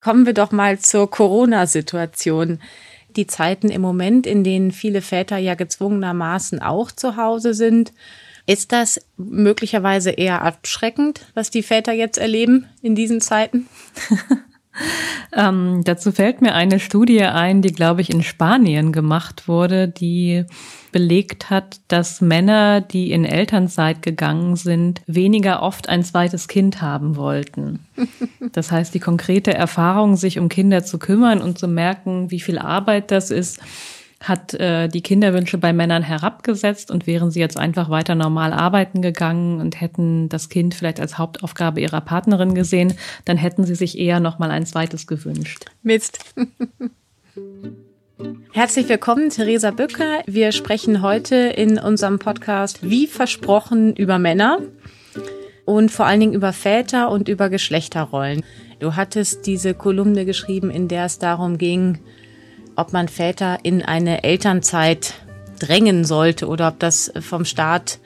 Kommen wir doch mal zur Corona-Situation. Die Zeiten im Moment, in denen viele Väter ja gezwungenermaßen auch zu Hause sind, ist das möglicherweise eher abschreckend, was die Väter jetzt erleben in diesen Zeiten? ähm, dazu fällt mir eine Studie ein, die, glaube ich, in Spanien gemacht wurde, die belegt hat, dass Männer, die in Elternzeit gegangen sind, weniger oft ein zweites Kind haben wollten. Das heißt, die konkrete Erfahrung, sich um Kinder zu kümmern und zu merken, wie viel Arbeit das ist, hat äh, die Kinderwünsche bei Männern herabgesetzt und wären sie jetzt einfach weiter normal arbeiten gegangen und hätten das Kind vielleicht als Hauptaufgabe ihrer Partnerin gesehen, dann hätten sie sich eher noch mal ein zweites gewünscht. Mist. Herzlich willkommen, Theresa Böcker. Wir sprechen heute in unserem Podcast wie versprochen über Männer und vor allen Dingen über Väter und über Geschlechterrollen. Du hattest diese Kolumne geschrieben, in der es darum ging, ob man Väter in eine Elternzeit drängen sollte oder ob das vom Staat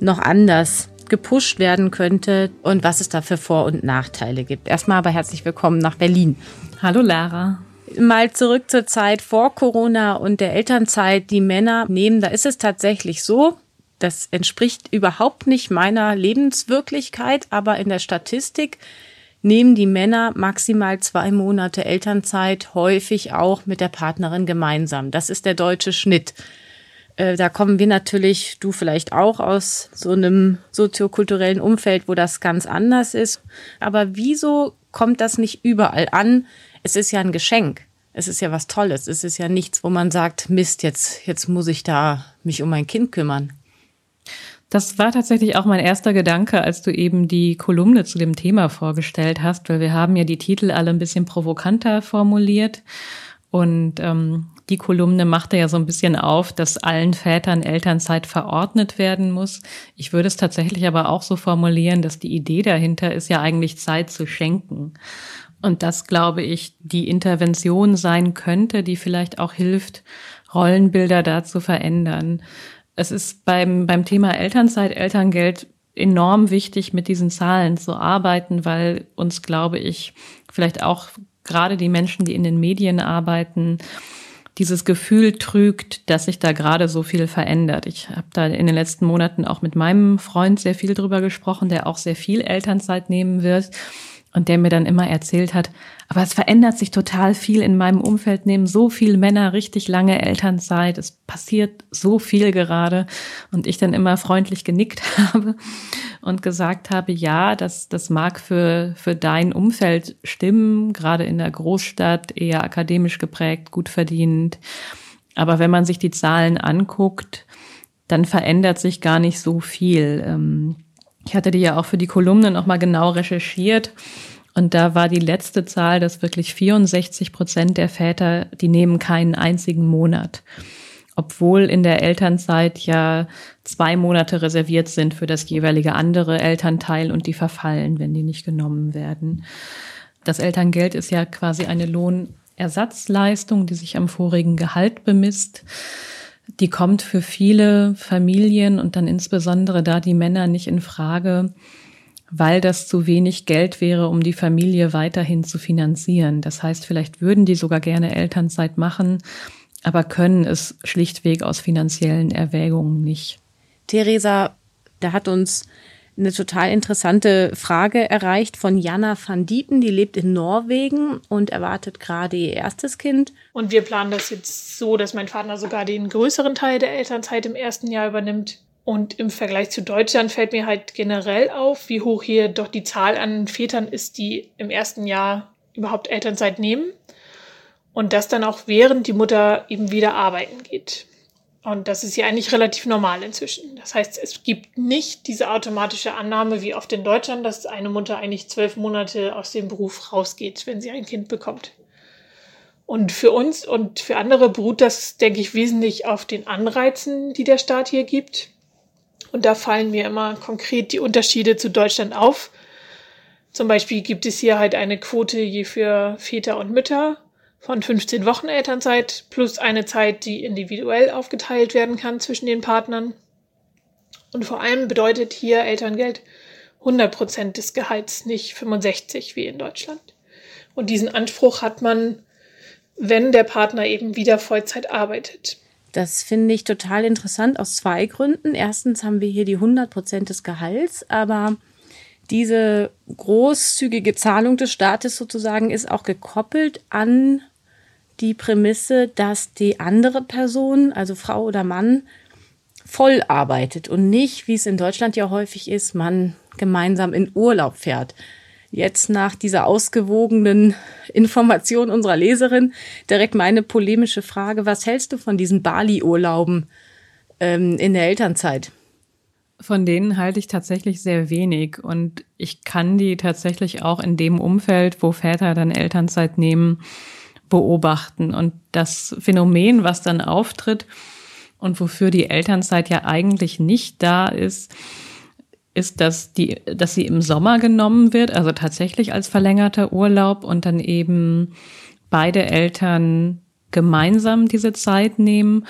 noch anders gepusht werden könnte und was es da für Vor- und Nachteile gibt. Erstmal aber herzlich willkommen nach Berlin. Hallo Lara. Mal zurück zur Zeit vor Corona und der Elternzeit, die Männer nehmen, da ist es tatsächlich so, das entspricht überhaupt nicht meiner Lebenswirklichkeit, aber in der Statistik nehmen die Männer maximal zwei Monate Elternzeit, häufig auch mit der Partnerin gemeinsam. Das ist der deutsche Schnitt. Äh, da kommen wir natürlich, du vielleicht auch aus so einem soziokulturellen Umfeld, wo das ganz anders ist. Aber wieso kommt das nicht überall an? Es ist ja ein Geschenk. Es ist ja was Tolles. Es ist ja nichts, wo man sagt, Mist, jetzt, jetzt muss ich da mich um mein Kind kümmern. Das war tatsächlich auch mein erster Gedanke, als du eben die Kolumne zu dem Thema vorgestellt hast, weil wir haben ja die Titel alle ein bisschen provokanter formuliert. Und ähm, die Kolumne machte ja so ein bisschen auf, dass allen Vätern Elternzeit verordnet werden muss. Ich würde es tatsächlich aber auch so formulieren, dass die Idee dahinter ist ja eigentlich Zeit zu schenken. Und das, glaube ich, die Intervention sein könnte, die vielleicht auch hilft, Rollenbilder da zu verändern es ist beim, beim Thema Elternzeit, Elterngeld enorm wichtig, mit diesen Zahlen zu arbeiten, weil uns, glaube ich, vielleicht auch gerade die Menschen, die in den Medien arbeiten, dieses Gefühl trügt, dass sich da gerade so viel verändert. Ich habe da in den letzten Monaten auch mit meinem Freund sehr viel drüber gesprochen, der auch sehr viel Elternzeit nehmen wird und der mir dann immer erzählt hat, aber es verändert sich total viel in meinem Umfeld, nehmen so viele Männer richtig lange Elternzeit, es passiert so viel gerade und ich dann immer freundlich genickt habe und gesagt habe, ja, das, das mag für, für dein Umfeld stimmen, gerade in der Großstadt, eher akademisch geprägt, gut verdient. Aber wenn man sich die Zahlen anguckt, dann verändert sich gar nicht so viel. Ich hatte die ja auch für die Kolumne nochmal genau recherchiert. Und da war die letzte Zahl, dass wirklich 64 Prozent der Väter, die nehmen keinen einzigen Monat. Obwohl in der Elternzeit ja zwei Monate reserviert sind für das jeweilige andere Elternteil und die verfallen, wenn die nicht genommen werden. Das Elterngeld ist ja quasi eine Lohnersatzleistung, die sich am vorigen Gehalt bemisst die kommt für viele Familien und dann insbesondere da die Männer nicht in Frage, weil das zu wenig Geld wäre, um die Familie weiterhin zu finanzieren. Das heißt, vielleicht würden die sogar gerne Elternzeit machen, aber können es schlichtweg aus finanziellen Erwägungen nicht. Theresa, da hat uns eine total interessante Frage erreicht von Jana van Diepen. Die lebt in Norwegen und erwartet gerade ihr erstes Kind. Und wir planen das jetzt so, dass mein Vater sogar den größeren Teil der Elternzeit im ersten Jahr übernimmt. Und im Vergleich zu Deutschland fällt mir halt generell auf, wie hoch hier doch die Zahl an Vätern ist, die im ersten Jahr überhaupt Elternzeit nehmen. Und das dann auch während die Mutter eben wieder arbeiten geht. Und das ist ja eigentlich relativ normal inzwischen. Das heißt, es gibt nicht diese automatische Annahme wie oft in Deutschland, dass eine Mutter eigentlich zwölf Monate aus dem Beruf rausgeht, wenn sie ein Kind bekommt. Und für uns und für andere beruht das, denke ich, wesentlich auf den Anreizen, die der Staat hier gibt. Und da fallen mir immer konkret die Unterschiede zu Deutschland auf. Zum Beispiel gibt es hier halt eine Quote je für Väter und Mütter von 15 Wochen Elternzeit plus eine Zeit, die individuell aufgeteilt werden kann zwischen den Partnern. Und vor allem bedeutet hier Elterngeld 100 Prozent des Gehalts, nicht 65 wie in Deutschland. Und diesen Anspruch hat man, wenn der Partner eben wieder Vollzeit arbeitet. Das finde ich total interessant aus zwei Gründen. Erstens haben wir hier die 100 Prozent des Gehalts, aber diese großzügige Zahlung des Staates sozusagen ist auch gekoppelt an die Prämisse, dass die andere Person, also Frau oder Mann, voll arbeitet und nicht, wie es in Deutschland ja häufig ist, man gemeinsam in Urlaub fährt. Jetzt nach dieser ausgewogenen Information unserer Leserin direkt meine polemische Frage, was hältst du von diesen Bali-Urlauben ähm, in der Elternzeit? Von denen halte ich tatsächlich sehr wenig und ich kann die tatsächlich auch in dem Umfeld, wo Väter dann Elternzeit nehmen, beobachten. Und das Phänomen, was dann auftritt und wofür die Elternzeit ja eigentlich nicht da ist, ist, dass die, dass sie im Sommer genommen wird, also tatsächlich als verlängerter Urlaub und dann eben beide Eltern gemeinsam diese Zeit nehmen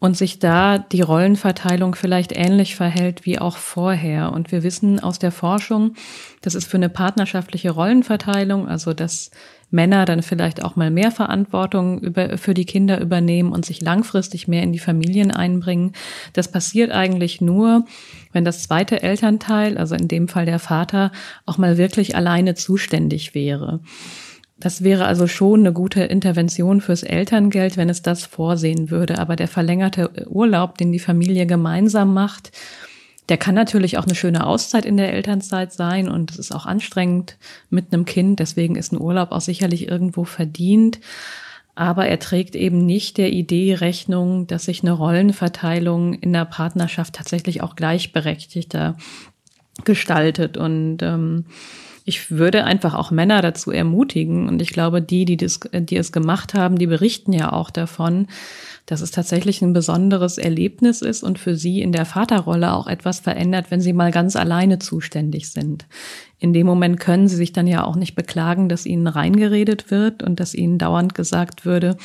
und sich da die Rollenverteilung vielleicht ähnlich verhält wie auch vorher. Und wir wissen aus der Forschung, das ist für eine partnerschaftliche Rollenverteilung, also dass Männer dann vielleicht auch mal mehr Verantwortung über, für die Kinder übernehmen und sich langfristig mehr in die Familien einbringen. Das passiert eigentlich nur, wenn das zweite Elternteil, also in dem Fall der Vater, auch mal wirklich alleine zuständig wäre. Das wäre also schon eine gute Intervention fürs Elterngeld, wenn es das vorsehen würde. Aber der verlängerte Urlaub, den die Familie gemeinsam macht, der kann natürlich auch eine schöne Auszeit in der Elternzeit sein und es ist auch anstrengend mit einem Kind. Deswegen ist ein Urlaub auch sicherlich irgendwo verdient. Aber er trägt eben nicht der Idee Rechnung, dass sich eine Rollenverteilung in der Partnerschaft tatsächlich auch gleichberechtigter gestaltet. Und ähm, ich würde einfach auch Männer dazu ermutigen. Und ich glaube, die, die, das, die es gemacht haben, die berichten ja auch davon, dass es tatsächlich ein besonderes Erlebnis ist und für sie in der Vaterrolle auch etwas verändert, wenn sie mal ganz alleine zuständig sind. In dem Moment können sie sich dann ja auch nicht beklagen, dass ihnen reingeredet wird und dass ihnen dauernd gesagt würde,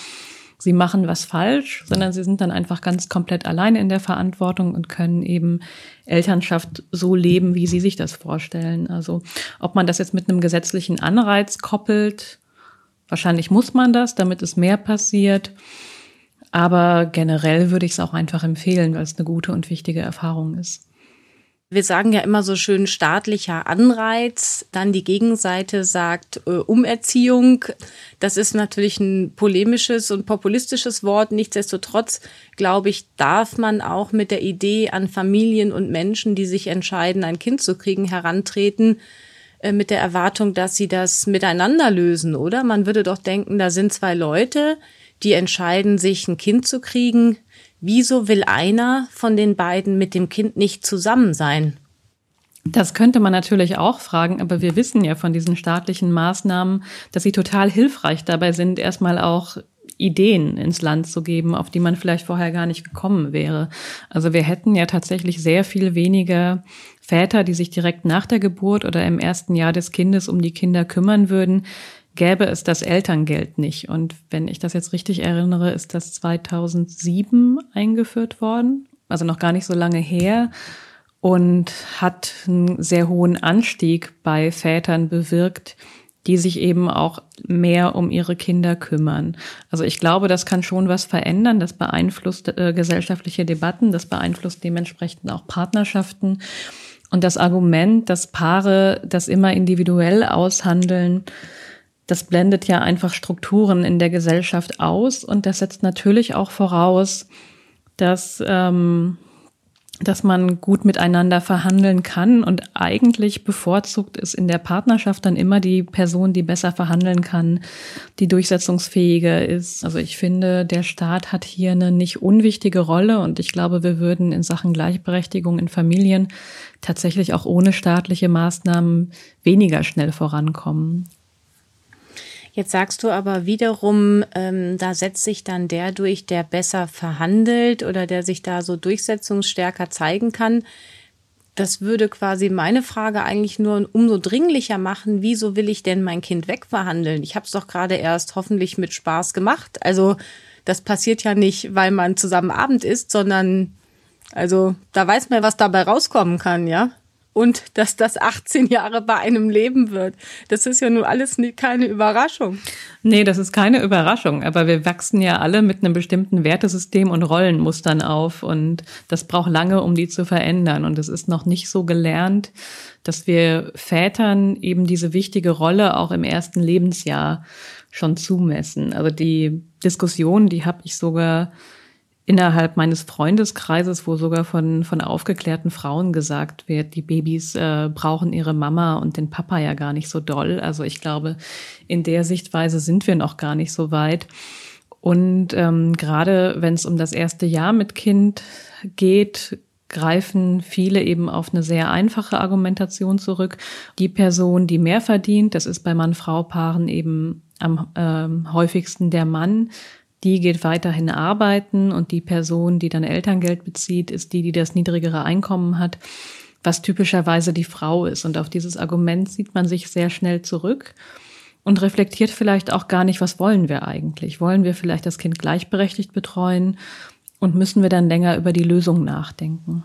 sie machen was falsch, sondern sie sind dann einfach ganz komplett alleine in der Verantwortung und können eben Elternschaft so leben, wie sie sich das vorstellen. Also ob man das jetzt mit einem gesetzlichen Anreiz koppelt, wahrscheinlich muss man das, damit es mehr passiert. Aber generell würde ich es auch einfach empfehlen, weil es eine gute und wichtige Erfahrung ist. Wir sagen ja immer so schön staatlicher Anreiz, dann die Gegenseite sagt äh, Umerziehung. Das ist natürlich ein polemisches und populistisches Wort. Nichtsdestotrotz, glaube ich, darf man auch mit der Idee an Familien und Menschen, die sich entscheiden, ein Kind zu kriegen, herantreten äh, mit der Erwartung, dass sie das miteinander lösen, oder? Man würde doch denken, da sind zwei Leute, die entscheiden, sich ein Kind zu kriegen Wieso will einer von den beiden mit dem Kind nicht zusammen sein? Das könnte man natürlich auch fragen, aber wir wissen ja von diesen staatlichen Maßnahmen, dass sie total hilfreich dabei sind, erstmal auch Ideen ins Land zu geben, auf die man vielleicht vorher gar nicht gekommen wäre. Also wir hätten ja tatsächlich sehr viel weniger Väter, die sich direkt nach der Geburt oder im ersten Jahr des Kindes um die Kinder kümmern würden, gäbe es das Elterngeld nicht. Und wenn ich das jetzt richtig erinnere, ist das 2007 eingeführt worden, also noch gar nicht so lange her und hat einen sehr hohen Anstieg bei Vätern bewirkt, die sich eben auch mehr um ihre Kinder kümmern. Also ich glaube, das kann schon was verändern. Das beeinflusst äh, gesellschaftliche Debatten, das beeinflusst dementsprechend auch Partnerschaften. Und das Argument, dass Paare das immer individuell aushandeln, das blendet ja einfach Strukturen in der Gesellschaft aus und das setzt natürlich auch voraus, dass, ähm, dass man gut miteinander verhandeln kann und eigentlich bevorzugt ist in der Partnerschaft dann immer die Person, die besser verhandeln kann, die durchsetzungsfähiger ist. Also ich finde, der Staat hat hier eine nicht unwichtige Rolle und ich glaube, wir würden in Sachen Gleichberechtigung in Familien tatsächlich auch ohne staatliche Maßnahmen weniger schnell vorankommen. Jetzt sagst du aber wiederum, ähm, da setzt sich dann der durch, der besser verhandelt oder der sich da so durchsetzungsstärker zeigen kann. Das würde quasi meine Frage eigentlich nur umso dringlicher machen, wieso will ich denn mein Kind wegverhandeln? Ich habe es doch gerade erst hoffentlich mit Spaß gemacht. Also das passiert ja nicht, weil man zusammen Abend isst, sondern also da weiß man, was dabei rauskommen kann, ja? Und dass das 18 Jahre bei einem leben wird. Das ist ja nun alles keine Überraschung. Nee, das ist keine Überraschung, aber wir wachsen ja alle mit einem bestimmten Wertesystem und Rollenmustern auf und das braucht lange, um die zu verändern und es ist noch nicht so gelernt, dass wir Vätern eben diese wichtige Rolle auch im ersten Lebensjahr schon zumessen. Also die Diskussion, die habe ich sogar innerhalb meines Freundeskreises, wo sogar von, von aufgeklärten Frauen gesagt wird, die Babys äh, brauchen ihre Mama und den Papa ja gar nicht so doll. Also ich glaube, in der Sichtweise sind wir noch gar nicht so weit. Und ähm, gerade wenn es um das erste Jahr mit Kind geht, greifen viele eben auf eine sehr einfache Argumentation zurück. Die Person, die mehr verdient, das ist bei Mann-Frau-Paaren eben am ähm, häufigsten der Mann, die geht weiterhin arbeiten und die Person, die dann Elterngeld bezieht, ist die, die das niedrigere Einkommen hat, was typischerweise die Frau ist. Und auf dieses Argument sieht man sich sehr schnell zurück und reflektiert vielleicht auch gar nicht, was wollen wir eigentlich? Wollen wir vielleicht das Kind gleichberechtigt betreuen und müssen wir dann länger über die Lösung nachdenken?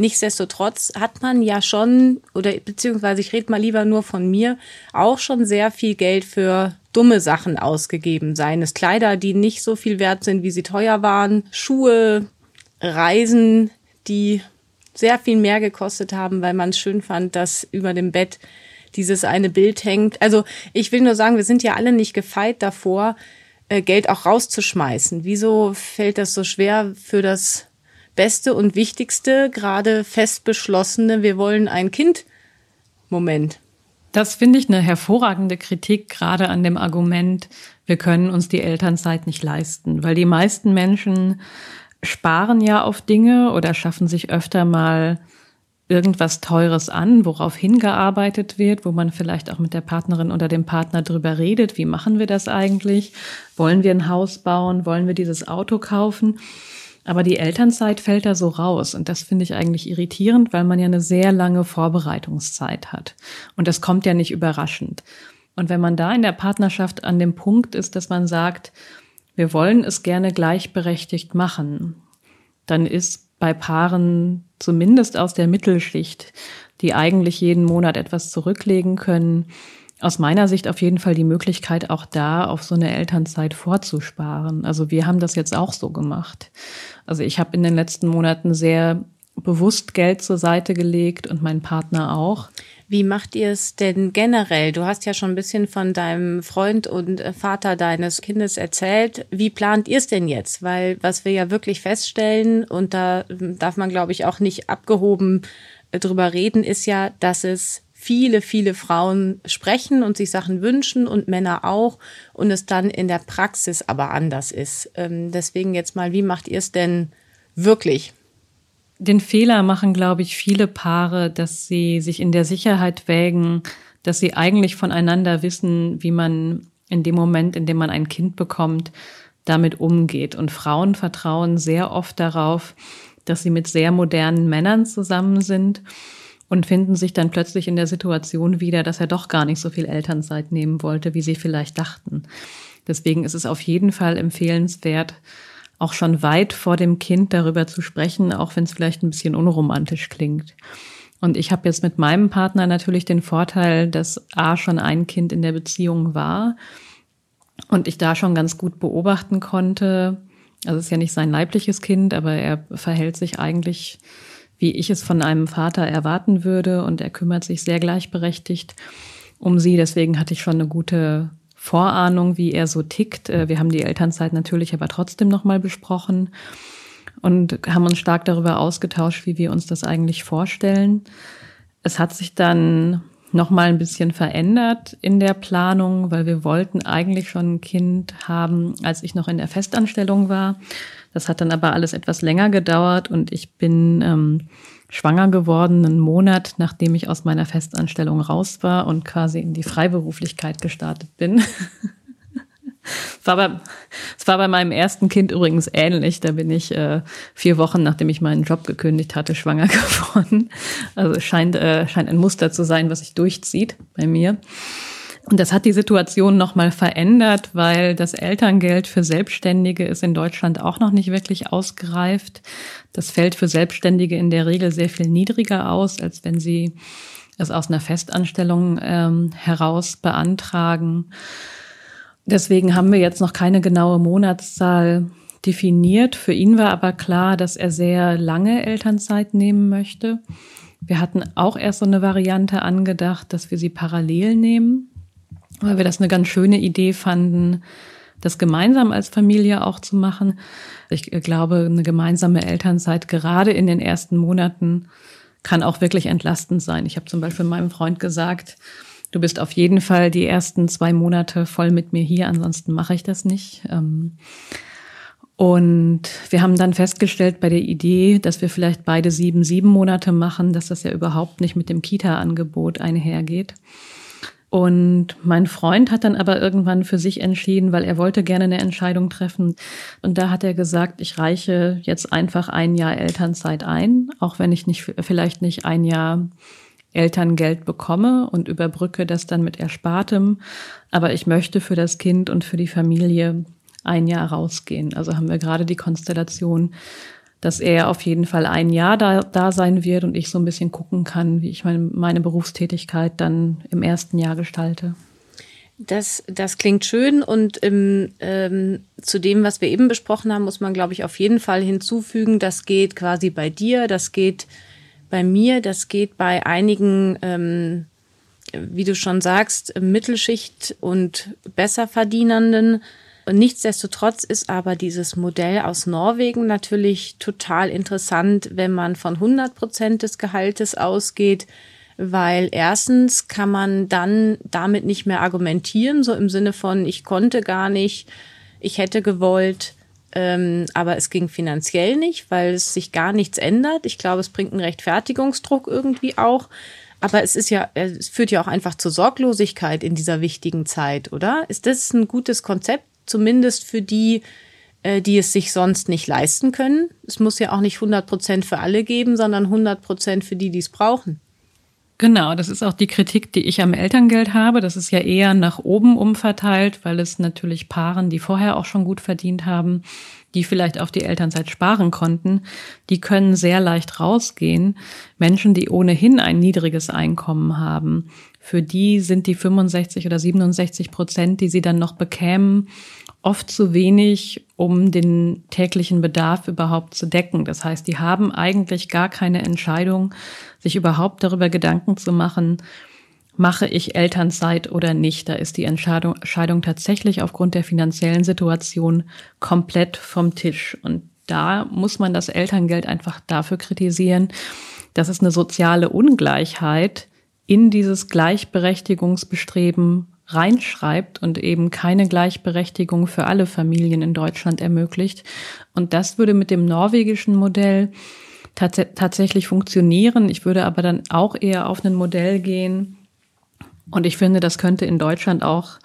Nichtsdestotrotz hat man ja schon, oder beziehungsweise ich rede mal lieber nur von mir, auch schon sehr viel Geld für dumme Sachen ausgegeben. Seien es Kleider, die nicht so viel wert sind, wie sie teuer waren, Schuhe, Reisen, die sehr viel mehr gekostet haben, weil man es schön fand, dass über dem Bett dieses eine Bild hängt. Also ich will nur sagen, wir sind ja alle nicht gefeit davor, äh, Geld auch rauszuschmeißen. Wieso fällt das so schwer für das Beste und Wichtigste, gerade fest beschlossene, wir wollen ein Kind Moment? Das finde ich eine hervorragende Kritik gerade an dem Argument, wir können uns die Elternzeit nicht leisten, weil die meisten Menschen sparen ja auf Dinge oder schaffen sich öfter mal irgendwas Teures an, worauf hingearbeitet wird, wo man vielleicht auch mit der Partnerin oder dem Partner drüber redet, wie machen wir das eigentlich? Wollen wir ein Haus bauen? Wollen wir dieses Auto kaufen? Aber die Elternzeit fällt da so raus. Und das finde ich eigentlich irritierend, weil man ja eine sehr lange Vorbereitungszeit hat. Und das kommt ja nicht überraschend. Und wenn man da in der Partnerschaft an dem Punkt ist, dass man sagt, wir wollen es gerne gleichberechtigt machen, dann ist bei Paaren zumindest aus der Mittelschicht, die eigentlich jeden Monat etwas zurücklegen können, aus meiner Sicht auf jeden Fall die Möglichkeit, auch da auf so eine Elternzeit vorzusparen. Also wir haben das jetzt auch so gemacht. Also ich habe in den letzten Monaten sehr bewusst Geld zur Seite gelegt und mein Partner auch. Wie macht ihr es denn generell? Du hast ja schon ein bisschen von deinem Freund und Vater deines Kindes erzählt. Wie plant ihr es denn jetzt? Weil was wir ja wirklich feststellen, und da darf man, glaube ich, auch nicht abgehoben drüber reden, ist ja, dass es viele, viele Frauen sprechen und sich Sachen wünschen und Männer auch und es dann in der Praxis aber anders ist. Ähm, deswegen jetzt mal, wie macht ihr es denn wirklich? Den Fehler machen, glaube ich, viele Paare, dass sie sich in der Sicherheit wägen, dass sie eigentlich voneinander wissen, wie man in dem Moment, in dem man ein Kind bekommt, damit umgeht. Und Frauen vertrauen sehr oft darauf, dass sie mit sehr modernen Männern zusammen sind und finden sich dann plötzlich in der Situation wieder, dass er doch gar nicht so viel Elternzeit nehmen wollte, wie sie vielleicht dachten. Deswegen ist es auf jeden Fall empfehlenswert, auch schon weit vor dem Kind darüber zu sprechen, auch wenn es vielleicht ein bisschen unromantisch klingt. Und ich habe jetzt mit meinem Partner natürlich den Vorteil, dass A schon ein Kind in der Beziehung war und ich da schon ganz gut beobachten konnte. Also es ist ja nicht sein leibliches Kind, aber er verhält sich eigentlich wie ich es von einem Vater erwarten würde. Und er kümmert sich sehr gleichberechtigt um sie. Deswegen hatte ich schon eine gute Vorahnung, wie er so tickt. Äh, wir haben die Elternzeit natürlich aber trotzdem nochmal besprochen und haben uns stark darüber ausgetauscht, wie wir uns das eigentlich vorstellen. Es hat sich dann nochmal ein bisschen verändert in der Planung, weil wir wollten eigentlich schon ein Kind haben, als ich noch in der Festanstellung war. Das hat dann aber alles etwas länger gedauert und ich bin ähm, schwanger geworden, einen Monat, nachdem ich aus meiner Festanstellung raus war und quasi in die Freiberuflichkeit gestartet bin. Es war, bei, es war bei meinem ersten Kind übrigens ähnlich. Da bin ich äh, vier Wochen, nachdem ich meinen Job gekündigt hatte, schwanger geworden. Also es scheint, äh, scheint ein Muster zu sein, was sich durchzieht bei mir. Und das hat die Situation nochmal verändert, weil das Elterngeld für Selbstständige ist in Deutschland auch noch nicht wirklich ausgereift. Das fällt für Selbstständige in der Regel sehr viel niedriger aus, als wenn sie es aus einer Festanstellung ähm, heraus beantragen. Deswegen haben wir jetzt noch keine genaue Monatszahl definiert. Für ihn war aber klar, dass er sehr lange Elternzeit nehmen möchte. Wir hatten auch erst so eine Variante angedacht, dass wir sie parallel nehmen weil wir das eine ganz schöne Idee fanden, das gemeinsam als Familie auch zu machen. Ich glaube, eine gemeinsame Elternzeit gerade in den ersten Monaten kann auch wirklich entlastend sein. Ich habe zum Beispiel meinem Freund gesagt, du bist auf jeden Fall die ersten zwei Monate voll mit mir hier, ansonsten mache ich das nicht. Ähm, und wir haben dann festgestellt bei der Idee, dass wir vielleicht beide sieben, sieben Monate machen, dass das ja überhaupt nicht mit dem Kita-Angebot einhergeht. Und mein Freund hat dann aber irgendwann für sich entschieden, weil er wollte gerne eine Entscheidung treffen. Und da hat er gesagt, ich reiche jetzt einfach ein Jahr Elternzeit ein, auch wenn ich nicht, vielleicht nicht ein Jahr Elterngeld bekomme und überbrücke das dann mit Erspartem. Aber ich möchte für das Kind und für die Familie ein Jahr rausgehen. Also haben wir gerade die Konstellation, dass er auf jeden Fall ein Jahr da, da sein wird und ich so ein bisschen gucken kann, wie ich meine, meine Berufstätigkeit dann im ersten Jahr gestalte. Das, das klingt schön und im, ähm, zu dem, was wir eben besprochen haben, muss man, glaube ich, auf jeden Fall hinzufügen, das geht quasi bei dir, das geht bei mir, das geht bei einigen, ähm, wie du schon sagst, Mittelschicht und Besserverdienenden und nichtsdestotrotz ist aber dieses Modell aus Norwegen natürlich total interessant, wenn man von 100 Prozent des Gehaltes ausgeht, weil erstens kann man dann damit nicht mehr argumentieren, so im Sinne von, ich konnte gar nicht, ich hätte gewollt, ähm, aber es ging finanziell nicht, weil es sich gar nichts ändert. Ich glaube, es bringt einen Rechtfertigungsdruck irgendwie auch. Aber es ist ja, es führt ja auch einfach zur Sorglosigkeit in dieser wichtigen Zeit, oder? Ist das ein gutes Konzept? Zumindest für die, äh, die es sich sonst nicht leisten können. Es muss ja auch nicht 100 Prozent für alle geben, sondern 100 Prozent für die, die es brauchen. Genau, das ist auch die Kritik, die ich am Elterngeld habe. Das ist ja eher nach oben umverteilt, weil es natürlich Paaren, die vorher auch schon gut verdient haben, die vielleicht auf die Elternzeit sparen konnten, die können sehr leicht rausgehen. Menschen, die ohnehin ein niedriges Einkommen haben, für die sind die 65 oder 67 Prozent, die sie dann noch bekämen, oft zu wenig, um den täglichen Bedarf überhaupt zu decken. Das heißt, die haben eigentlich gar keine Entscheidung, sich überhaupt darüber Gedanken zu machen, mache ich Elternzeit oder nicht. Da ist die Entscheidung, Entscheidung tatsächlich aufgrund der finanziellen Situation komplett vom Tisch. Und da muss man das Elterngeld einfach dafür kritisieren, dass es eine soziale Ungleichheit in dieses Gleichberechtigungsbestreben reinschreibt und eben keine Gleichberechtigung für alle Familien in Deutschland ermöglicht. Und das würde mit dem norwegischen Modell tats tatsächlich funktionieren. Ich würde aber dann auch eher auf ein Modell gehen. Und ich finde, das könnte in Deutschland auch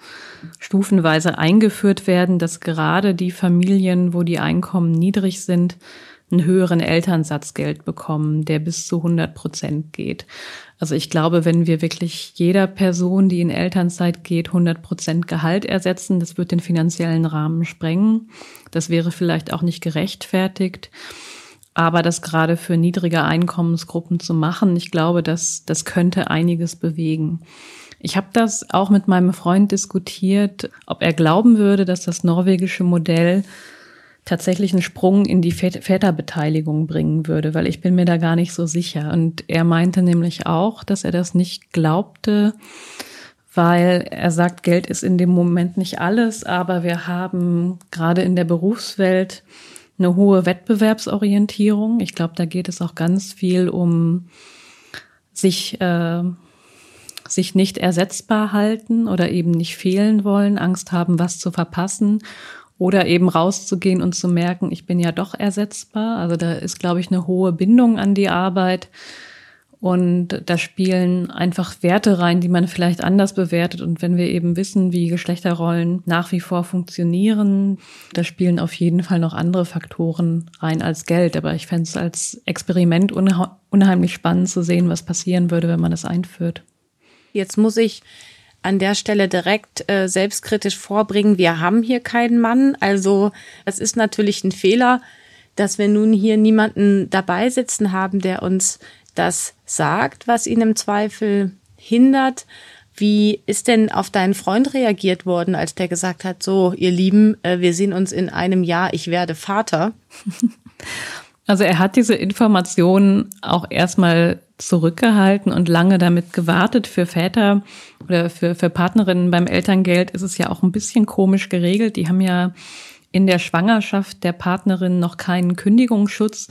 stufenweise eingeführt werden, dass gerade die Familien, wo die Einkommen niedrig sind, einen höheren Elternsatzgeld bekommen, der bis zu 100 Prozent geht. Also ich glaube, wenn wir wirklich jeder Person, die in Elternzeit geht, 100 Prozent Gehalt ersetzen, das wird den finanziellen Rahmen sprengen. Das wäre vielleicht auch nicht gerechtfertigt. Aber das gerade für niedrige Einkommensgruppen zu machen, ich glaube, das, das könnte einiges bewegen. Ich habe das auch mit meinem Freund diskutiert, ob er glauben würde, dass das norwegische Modell tatsächlich einen Sprung in die Väterbeteiligung bringen würde, weil ich bin mir da gar nicht so sicher. Und er meinte nämlich auch, dass er das nicht glaubte, weil er sagt, Geld ist in dem Moment nicht alles, aber wir haben gerade in der Berufswelt eine hohe Wettbewerbsorientierung. Ich glaube, da geht es auch ganz viel um sich, äh, sich nicht ersetzbar halten oder eben nicht fehlen wollen, Angst haben, was zu verpassen oder eben rauszugehen und zu merken, ich bin ja doch ersetzbar. Also da ist, glaube ich, eine hohe Bindung an die Arbeit. Und da spielen einfach Werte rein, die man vielleicht anders bewertet. Und wenn wir eben wissen, wie Geschlechterrollen nach wie vor funktionieren, da spielen auf jeden Fall noch andere Faktoren rein als Geld. Aber ich fände es als Experiment unheimlich spannend zu sehen, was passieren würde, wenn man das einführt. Jetzt muss ich an der Stelle direkt äh, selbstkritisch vorbringen, wir haben hier keinen Mann. Also es ist natürlich ein Fehler, dass wir nun hier niemanden dabei sitzen haben, der uns das sagt, was ihn im Zweifel hindert. Wie ist denn auf deinen Freund reagiert worden, als der gesagt hat, so, ihr Lieben, äh, wir sehen uns in einem Jahr, ich werde Vater? Also er hat diese Informationen auch erstmal zurückgehalten und lange damit gewartet. Für Väter oder für, für Partnerinnen beim Elterngeld ist es ja auch ein bisschen komisch geregelt. Die haben ja in der Schwangerschaft der Partnerin noch keinen Kündigungsschutz.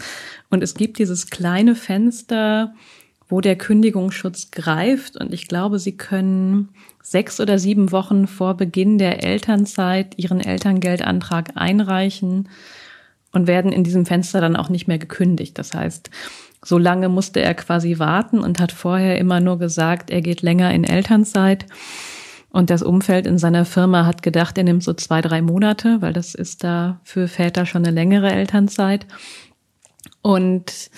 Und es gibt dieses kleine Fenster, wo der Kündigungsschutz greift. Und ich glaube, sie können sechs oder sieben Wochen vor Beginn der Elternzeit ihren Elterngeldantrag einreichen und werden in diesem Fenster dann auch nicht mehr gekündigt. Das heißt, so lange musste er quasi warten und hat vorher immer nur gesagt, er geht länger in Elternzeit. Und das Umfeld in seiner Firma hat gedacht, er nimmt so zwei, drei Monate, weil das ist da für Väter schon eine längere Elternzeit. Und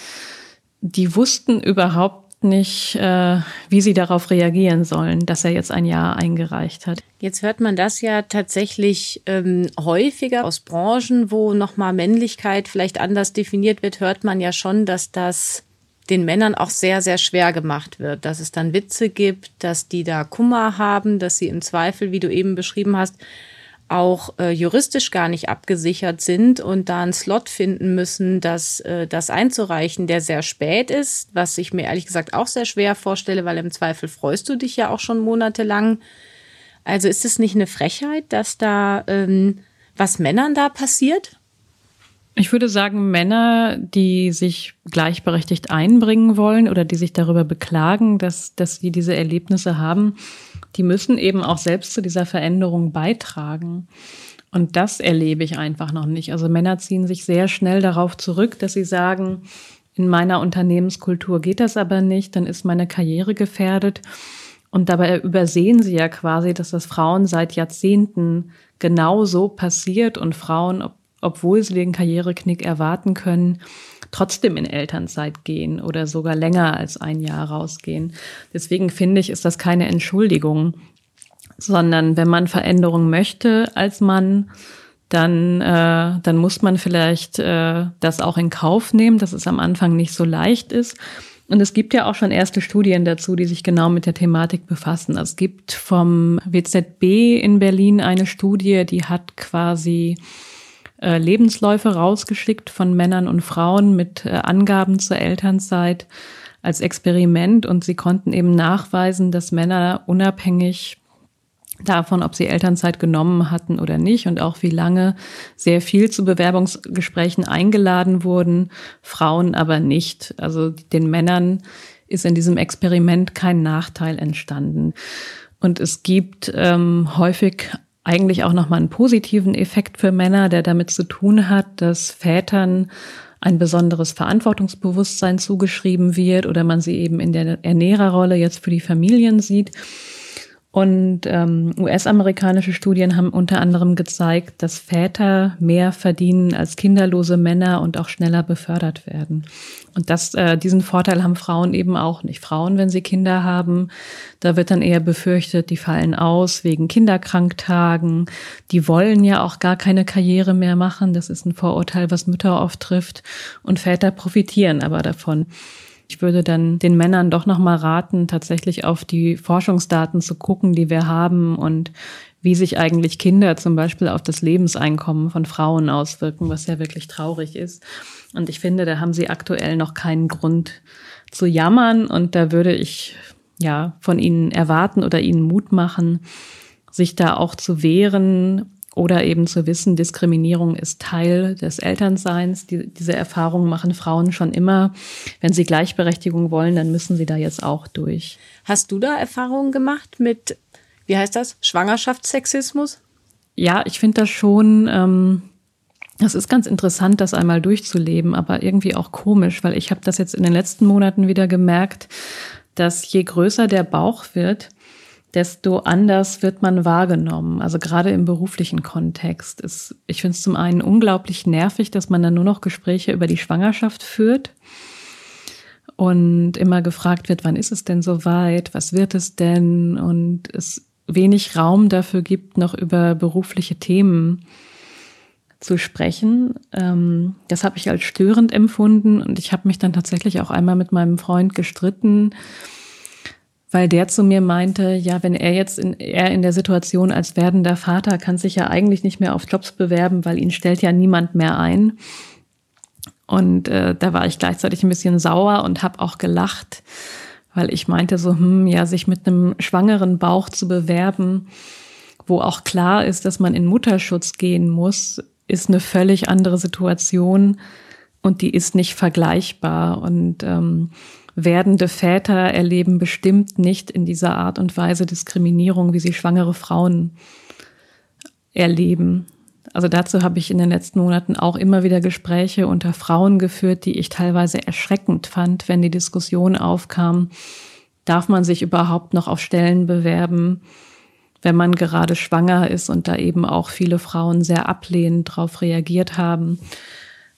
die wussten überhaupt nicht, äh, wie sie darauf reagieren sollen, dass er jetzt ein Jahr eingereicht hat. Jetzt hört man das ja tatsächlich ähm, häufiger aus Branchen, wo nochmal Männlichkeit vielleicht anders definiert wird, hört man ja schon, dass das den Männern auch sehr, sehr schwer gemacht wird, dass es dann Witze gibt, dass die da Kummer haben, dass sie im Zweifel, wie du eben beschrieben hast, auch äh, juristisch gar nicht abgesichert sind und da einen Slot finden müssen, das, äh, das einzureichen, der sehr spät ist, was ich mir ehrlich gesagt auch sehr schwer vorstelle, weil im Zweifel freust du dich ja auch schon monatelang. Also ist es nicht eine Frechheit, dass da ähm, was Männern da passiert? Ich würde sagen, Männer, die sich gleichberechtigt einbringen wollen oder die sich darüber beklagen, dass, dass sie diese Erlebnisse haben, die müssen eben auch selbst zu dieser Veränderung beitragen. Und das erlebe ich einfach noch nicht. Also Männer ziehen sich sehr schnell darauf zurück, dass sie sagen, in meiner Unternehmenskultur geht das aber nicht, dann ist meine Karriere gefährdet. Und dabei übersehen sie ja quasi, dass das Frauen seit Jahrzehnten genau so passiert und Frauen, obwohl sie den Karriereknick erwarten können, trotzdem in Elternzeit gehen oder sogar länger als ein Jahr rausgehen. Deswegen finde ich, ist das keine Entschuldigung, sondern wenn man Veränderung möchte als Mann, dann, äh, dann muss man vielleicht äh, das auch in Kauf nehmen, dass es am Anfang nicht so leicht ist. Und es gibt ja auch schon erste Studien dazu, die sich genau mit der Thematik befassen. Es gibt vom WZB in Berlin eine Studie, die hat quasi äh, Lebensläufe rausgeschickt von Männern und Frauen mit äh, Angaben zur Elternzeit als Experiment und sie konnten eben nachweisen, dass Männer unabhängig davon, ob sie Elternzeit genommen hatten oder nicht und auch wie lange sehr viel zu Bewerbungsgesprächen eingeladen wurden, Frauen aber nicht. Also den Männern ist in diesem Experiment kein Nachteil entstanden. Und es gibt ähm, häufig eigentlich auch nochmal einen positiven Effekt für Männer, der damit zu tun hat, dass Vätern ein besonderes Verantwortungsbewusstsein zugeschrieben wird oder man sie eben in der Ernährerrolle jetzt für die Familien sieht. Und ähm, US-amerikanische Studien haben unter anderem gezeigt, dass Väter mehr verdienen als kinderlose Männer und auch schneller befördert werden. Und das, äh, diesen Vorteil haben Frauen eben auch nicht. Frauen, wenn sie Kinder haben, da wird dann eher befürchtet, die fallen aus wegen Kinderkranktagen. Die wollen ja auch gar keine Karriere mehr machen. Das ist ein Vorurteil, was Mütter oft trifft. Und Väter profitieren aber davon. Ich würde dann den Männern doch noch mal raten, tatsächlich auf die Forschungsdaten zu gucken, die wir haben und wie sich eigentlich Kinder zum Beispiel auf das Lebenseinkommen von Frauen auswirken, was ja wirklich traurig ist. Und ich finde, da haben sie aktuell noch keinen Grund zu jammern und da würde ich ja von ihnen erwarten oder ihnen Mut machen, sich da auch zu wehren oder eben zu wissen, Diskriminierung ist Teil des Elternseins. Die, diese Erfahrungen machen Frauen schon immer. Wenn sie Gleichberechtigung wollen, dann müssen sie da jetzt auch durch. Hast du da Erfahrungen gemacht mit, wie heißt das, Schwangerschaftssexismus? Ja, ich finde das schon. Ähm, das ist ganz interessant, das einmal durchzuleben, aber irgendwie auch komisch, weil ich habe das jetzt in den letzten Monaten wieder gemerkt, dass je größer der Bauch wird, desto anders wird man wahrgenommen. Also gerade im beruflichen Kontext ist, ich finde es zum einen unglaublich nervig, dass man dann nur noch Gespräche über die Schwangerschaft führt und immer gefragt wird, wann ist es denn soweit, was wird es denn? Und es wenig Raum dafür gibt, noch über berufliche Themen zu sprechen. Ähm, das habe ich als störend empfunden und ich habe mich dann tatsächlich auch einmal mit meinem Freund gestritten, weil der zu mir meinte, ja, wenn er jetzt in, er in der Situation als werdender Vater kann sich ja eigentlich nicht mehr auf Jobs bewerben, weil ihn stellt ja niemand mehr ein. Und äh, da war ich gleichzeitig ein bisschen sauer und habe auch gelacht, weil ich meinte so, hm, ja, sich mit einem schwangeren Bauch zu bewerben, wo auch klar ist, dass man in Mutterschutz gehen muss, ist eine völlig andere Situation und die ist nicht vergleichbar. Und ähm, werdende Väter erleben bestimmt nicht in dieser Art und Weise Diskriminierung, wie sie schwangere Frauen erleben. Also dazu habe ich in den letzten Monaten auch immer wieder Gespräche unter Frauen geführt, die ich teilweise erschreckend fand, wenn die Diskussion aufkam, darf man sich überhaupt noch auf Stellen bewerben, wenn man gerade schwanger ist und da eben auch viele Frauen sehr ablehnend darauf reagiert haben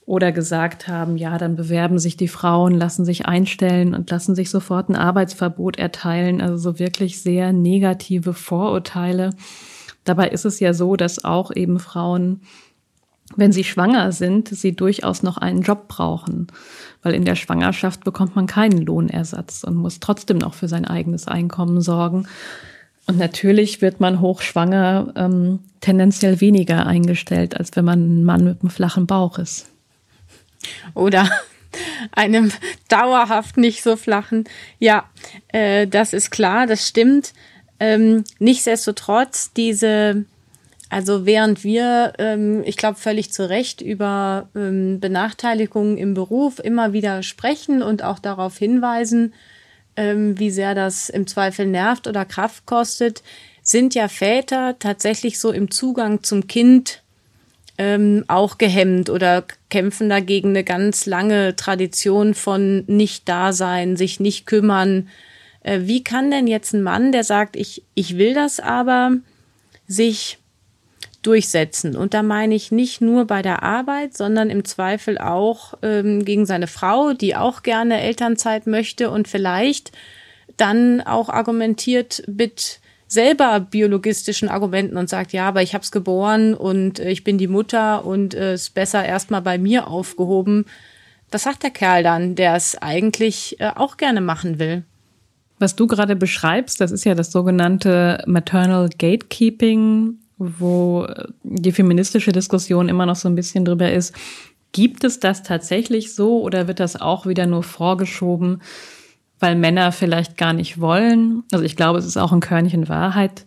oder gesagt haben, ja, dann bewerben sich die Frauen, lassen sich einstellen und lassen sich sofort ein Arbeitsverbot erteilen. Also so wirklich sehr negative Vorurteile. Dabei ist es ja so, dass auch eben Frauen, wenn sie schwanger sind, sie durchaus noch einen Job brauchen. Weil in der Schwangerschaft bekommt man keinen Lohnersatz und muss trotzdem noch für sein eigenes Einkommen sorgen. Und natürlich wird man hochschwanger ähm, tendenziell weniger eingestellt, als wenn man ein Mann mit einem flachen Bauch ist. Oder einem dauerhaft nicht so flachen. Ja, äh, das ist klar, das stimmt. Ähm, nichtsdestotrotz, diese, also während wir, ähm, ich glaube, völlig zu Recht über ähm, Benachteiligungen im Beruf immer wieder sprechen und auch darauf hinweisen, ähm, wie sehr das im Zweifel nervt oder Kraft kostet, sind ja Väter tatsächlich so im Zugang zum Kind ähm, auch gehemmt oder kämpfen dagegen eine ganz lange Tradition von Nicht-Dasein, sich nicht kümmern. Äh, wie kann denn jetzt ein Mann, der sagt, ich, ich will das aber, sich durchsetzen. Und da meine ich nicht nur bei der Arbeit, sondern im Zweifel auch ähm, gegen seine Frau, die auch gerne Elternzeit möchte und vielleicht dann auch argumentiert mit selber biologistischen Argumenten und sagt, ja, aber ich habe es geboren und äh, ich bin die Mutter und es äh, ist besser erstmal bei mir aufgehoben. Was sagt der Kerl dann, der es eigentlich äh, auch gerne machen will? Was du gerade beschreibst, das ist ja das sogenannte Maternal Gatekeeping wo die feministische Diskussion immer noch so ein bisschen drüber ist, gibt es das tatsächlich so oder wird das auch wieder nur vorgeschoben, weil Männer vielleicht gar nicht wollen? Also ich glaube, es ist auch ein Körnchen Wahrheit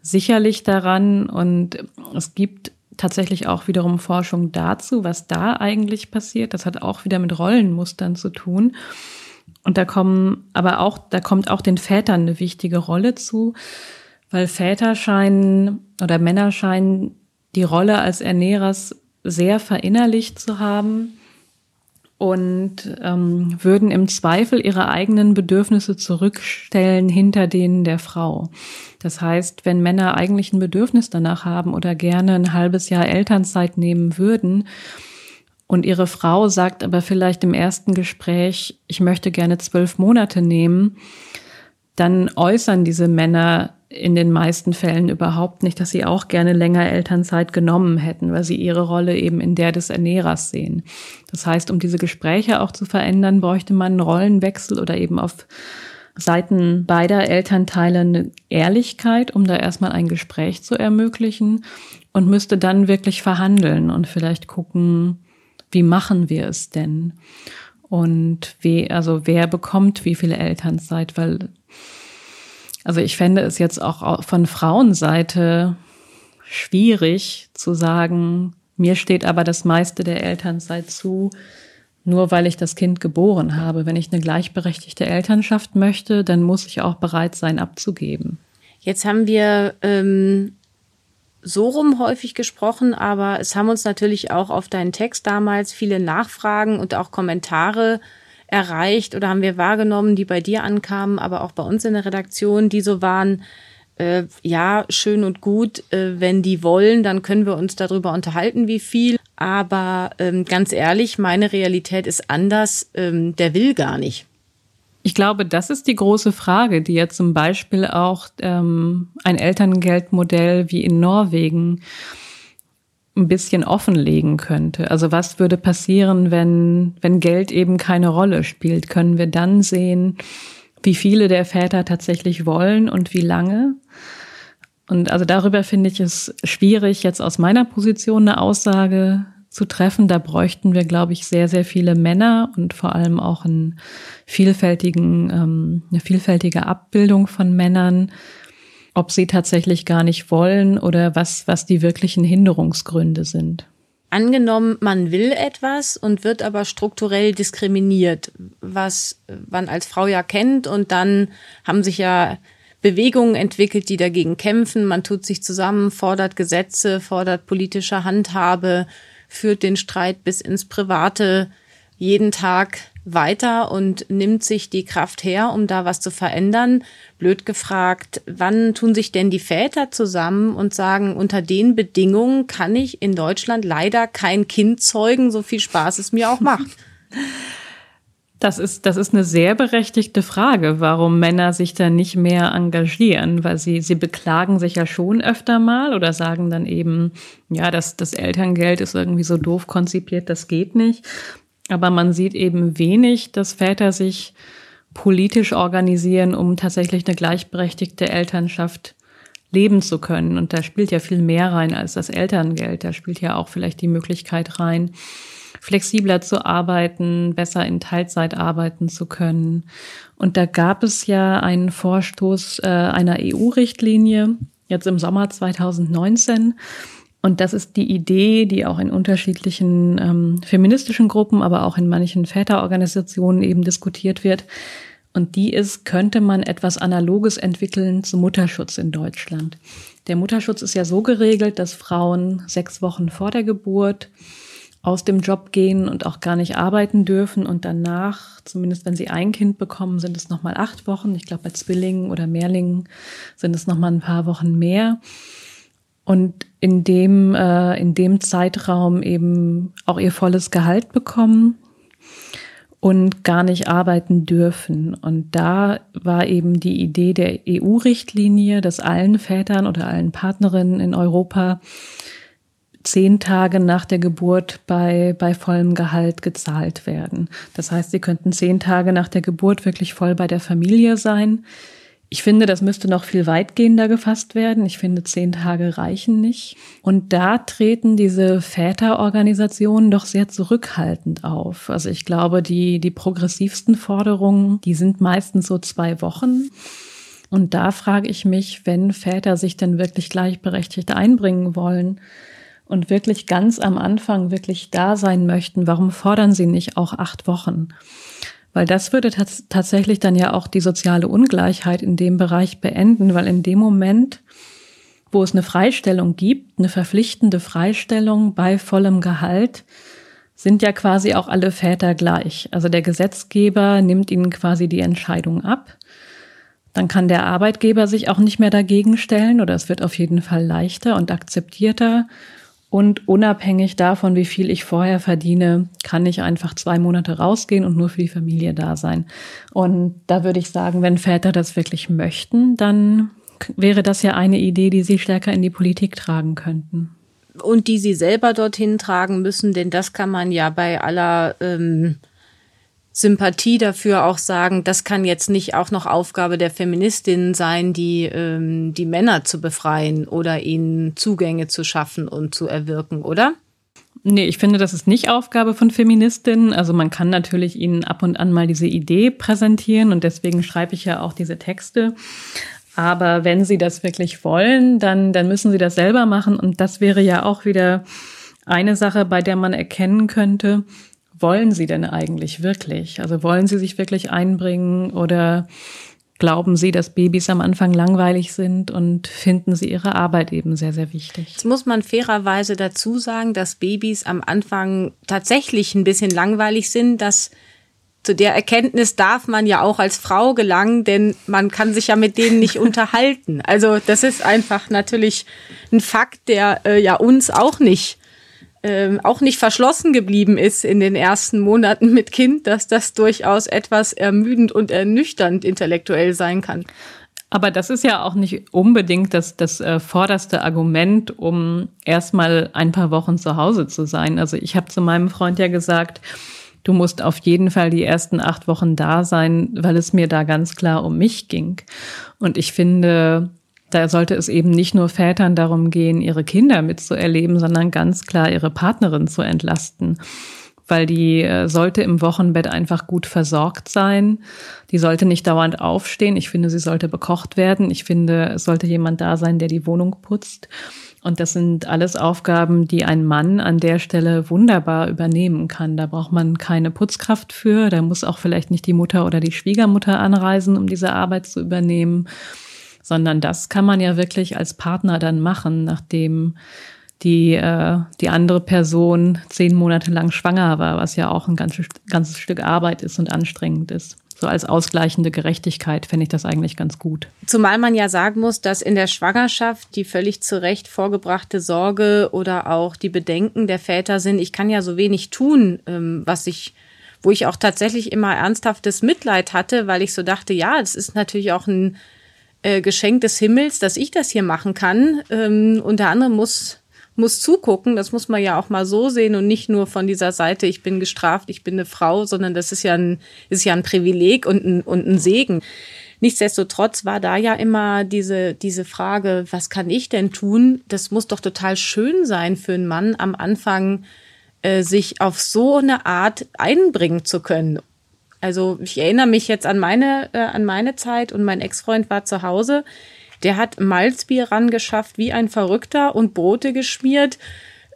sicherlich daran und es gibt tatsächlich auch wiederum Forschung dazu, was da eigentlich passiert. Das hat auch wieder mit Rollenmustern zu tun. Und da kommen aber auch, da kommt auch den Vätern eine wichtige Rolle zu, weil Väter scheinen oder Männer scheinen die Rolle als Ernährers sehr verinnerlicht zu haben und ähm, würden im Zweifel ihre eigenen Bedürfnisse zurückstellen hinter denen der Frau. Das heißt, wenn Männer eigentlich ein Bedürfnis danach haben oder gerne ein halbes Jahr Elternzeit nehmen würden, und ihre Frau sagt aber vielleicht im ersten Gespräch, ich möchte gerne zwölf Monate nehmen, dann äußern diese Männer in den meisten Fällen überhaupt nicht, dass sie auch gerne länger Elternzeit genommen hätten, weil sie ihre Rolle eben in der des Ernährers sehen. Das heißt, um diese Gespräche auch zu verändern, bräuchte man einen Rollenwechsel oder eben auf Seiten beider Elternteile eine Ehrlichkeit, um da erstmal ein Gespräch zu ermöglichen und müsste dann wirklich verhandeln und vielleicht gucken, wie machen wir es denn? Und wie, also wer bekommt wie viele Elternzeit, weil also ich fände es jetzt auch von Frauenseite schwierig zu sagen, mir steht aber das meiste der Elternzeit zu, nur weil ich das Kind geboren habe. Wenn ich eine gleichberechtigte Elternschaft möchte, dann muss ich auch bereit sein, abzugeben. Jetzt haben wir ähm, so rum häufig gesprochen, aber es haben uns natürlich auch auf deinen Text damals viele Nachfragen und auch Kommentare erreicht oder haben wir wahrgenommen, die bei dir ankamen, aber auch bei uns in der Redaktion, die so waren, äh, ja, schön und gut, äh, wenn die wollen, dann können wir uns darüber unterhalten, wie viel. Aber ähm, ganz ehrlich, meine Realität ist anders, ähm, der will gar nicht. Ich glaube, das ist die große Frage, die ja zum Beispiel auch ähm, ein Elterngeldmodell wie in Norwegen ein bisschen offenlegen könnte. Also was würde passieren, wenn, wenn Geld eben keine Rolle spielt? Können wir dann sehen, wie viele der Väter tatsächlich wollen und wie lange? Und also darüber finde ich es schwierig, jetzt aus meiner Position eine Aussage zu treffen. Da bräuchten wir, glaube ich, sehr, sehr viele Männer und vor allem auch einen vielfältigen, ähm, eine vielfältige Abbildung von Männern, ob sie tatsächlich gar nicht wollen oder was, was die wirklichen Hinderungsgründe sind. Angenommen, man will etwas und wird aber strukturell diskriminiert, was man als Frau ja kennt und dann haben sich ja Bewegungen entwickelt, die dagegen kämpfen. Man tut sich zusammen, fordert Gesetze, fordert politische Handhabe, führt den Streit bis ins Private jeden Tag weiter und nimmt sich die Kraft her, um da was zu verändern. Blöd gefragt, wann tun sich denn die Väter zusammen und sagen, unter den Bedingungen kann ich in Deutschland leider kein Kind zeugen, so viel Spaß es mir auch macht. Das ist, das ist eine sehr berechtigte Frage, warum Männer sich da nicht mehr engagieren, weil sie, sie beklagen sich ja schon öfter mal oder sagen dann eben, ja, das, das Elterngeld ist irgendwie so doof konzipiert, das geht nicht. Aber man sieht eben wenig, dass Väter sich politisch organisieren, um tatsächlich eine gleichberechtigte Elternschaft leben zu können. Und da spielt ja viel mehr rein als das Elterngeld. Da spielt ja auch vielleicht die Möglichkeit rein, flexibler zu arbeiten, besser in Teilzeit arbeiten zu können. Und da gab es ja einen Vorstoß äh, einer EU-Richtlinie, jetzt im Sommer 2019. Und das ist die Idee, die auch in unterschiedlichen ähm, feministischen Gruppen, aber auch in manchen Väterorganisationen eben diskutiert wird. Und die ist, könnte man etwas Analoges entwickeln zum Mutterschutz in Deutschland. Der Mutterschutz ist ja so geregelt, dass Frauen sechs Wochen vor der Geburt aus dem Job gehen und auch gar nicht arbeiten dürfen und danach, zumindest wenn sie ein Kind bekommen, sind es nochmal acht Wochen. Ich glaube, bei Zwillingen oder Mehrlingen sind es nochmal ein paar Wochen mehr. Und in dem, äh, in dem Zeitraum eben auch ihr volles Gehalt bekommen und gar nicht arbeiten dürfen. Und da war eben die Idee der EU-Richtlinie, dass allen Vätern oder allen Partnerinnen in Europa zehn Tage nach der Geburt bei, bei vollem Gehalt gezahlt werden. Das heißt, sie könnten zehn Tage nach der Geburt wirklich voll bei der Familie sein. Ich finde, das müsste noch viel weitgehender gefasst werden. Ich finde, zehn Tage reichen nicht. Und da treten diese Väterorganisationen doch sehr zurückhaltend auf. Also ich glaube, die, die progressivsten Forderungen, die sind meistens so zwei Wochen. Und da frage ich mich, wenn Väter sich denn wirklich gleichberechtigt einbringen wollen, und wirklich ganz am Anfang wirklich da sein möchten, warum fordern sie nicht auch acht Wochen? Weil das würde tatsächlich dann ja auch die soziale Ungleichheit in dem Bereich beenden, weil in dem Moment, wo es eine Freistellung gibt, eine verpflichtende Freistellung bei vollem Gehalt, sind ja quasi auch alle Väter gleich. Also der Gesetzgeber nimmt ihnen quasi die Entscheidung ab. Dann kann der Arbeitgeber sich auch nicht mehr dagegen stellen oder es wird auf jeden Fall leichter und akzeptierter. Und unabhängig davon, wie viel ich vorher verdiene, kann ich einfach zwei Monate rausgehen und nur für die Familie da sein. Und da würde ich sagen, wenn Väter das wirklich möchten, dann wäre das ja eine Idee, die sie stärker in die Politik tragen könnten. Und die sie selber dorthin tragen müssen, denn das kann man ja bei aller ähm, Sympathie dafür auch sagen, das kann jetzt nicht auch noch Aufgabe der Feministinnen sein, die, ähm, die Männer zu befreien oder ihnen Zugänge zu schaffen und zu erwirken, oder? Nee, ich finde, das ist nicht Aufgabe von Feministinnen. Also man kann natürlich ihnen ab und an mal diese Idee präsentieren und deswegen schreibe ich ja auch diese Texte. Aber wenn sie das wirklich wollen, dann, dann müssen sie das selber machen. Und das wäre ja auch wieder eine Sache, bei der man erkennen könnte, wollen Sie denn eigentlich wirklich? Also wollen Sie sich wirklich einbringen oder glauben Sie, dass Babys am Anfang langweilig sind und finden Sie Ihre Arbeit eben sehr, sehr wichtig? Jetzt muss man fairerweise dazu sagen, dass Babys am Anfang tatsächlich ein bisschen langweilig sind, dass zu der Erkenntnis darf man ja auch als Frau gelangen, denn man kann sich ja mit denen nicht unterhalten. Also das ist einfach natürlich ein Fakt, der äh, ja uns auch nicht ähm, auch nicht verschlossen geblieben ist in den ersten Monaten mit Kind, dass das durchaus etwas ermüdend und ernüchternd intellektuell sein kann. Aber das ist ja auch nicht unbedingt das, das äh, vorderste Argument, um erstmal ein paar Wochen zu Hause zu sein. Also ich habe zu meinem Freund ja gesagt, du musst auf jeden Fall die ersten acht Wochen da sein, weil es mir da ganz klar um mich ging. Und ich finde, da sollte es eben nicht nur Vätern darum gehen, ihre Kinder mitzuerleben, sondern ganz klar ihre Partnerin zu entlasten. Weil die äh, sollte im Wochenbett einfach gut versorgt sein. Die sollte nicht dauernd aufstehen. Ich finde, sie sollte bekocht werden. Ich finde, es sollte jemand da sein, der die Wohnung putzt. Und das sind alles Aufgaben, die ein Mann an der Stelle wunderbar übernehmen kann. Da braucht man keine Putzkraft für. Da muss auch vielleicht nicht die Mutter oder die Schwiegermutter anreisen, um diese Arbeit zu übernehmen sondern das kann man ja wirklich als Partner dann machen, nachdem die, äh, die andere Person zehn Monate lang schwanger war, was ja auch ein ganzes, ganzes Stück Arbeit ist und anstrengend ist. So als ausgleichende Gerechtigkeit fände ich das eigentlich ganz gut. Zumal man ja sagen muss, dass in der Schwangerschaft die völlig zu Recht vorgebrachte Sorge oder auch die Bedenken der Väter sind, ich kann ja so wenig tun, ähm, was ich wo ich auch tatsächlich immer ernsthaftes Mitleid hatte, weil ich so dachte, ja, das ist natürlich auch ein äh, Geschenk des Himmels, dass ich das hier machen kann. Ähm, und der andere muss, muss zugucken. Das muss man ja auch mal so sehen und nicht nur von dieser Seite, ich bin gestraft, ich bin eine Frau, sondern das ist ja ein, ist ja ein Privileg und ein, und ein Segen. Nichtsdestotrotz war da ja immer diese, diese Frage, was kann ich denn tun? Das muss doch total schön sein für einen Mann am Anfang, äh, sich auf so eine Art einbringen zu können also ich erinnere mich jetzt an meine, äh, an meine Zeit und mein Ex-Freund war zu Hause. Der hat Malzbier rangeschafft wie ein Verrückter und Brote geschmiert.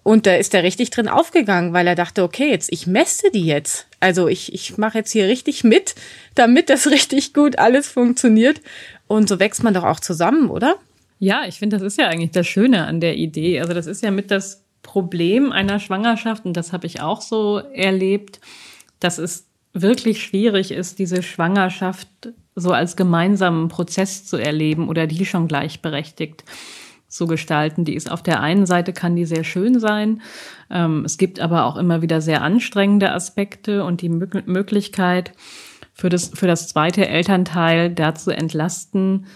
Und da ist er richtig drin aufgegangen, weil er dachte, okay, jetzt ich messe die jetzt. Also ich, ich mache jetzt hier richtig mit, damit das richtig gut alles funktioniert. Und so wächst man doch auch zusammen, oder? Ja, ich finde, das ist ja eigentlich das Schöne an der Idee. Also das ist ja mit das Problem einer Schwangerschaft, und das habe ich auch so erlebt, dass es wirklich schwierig ist, diese Schwangerschaft so als gemeinsamen Prozess zu erleben oder die schon gleichberechtigt zu gestalten. Die ist auf der einen Seite kann die sehr schön sein. Ähm, es gibt aber auch immer wieder sehr anstrengende Aspekte und die Möglichkeit für das, für das zweite Elternteil da zu entlasten,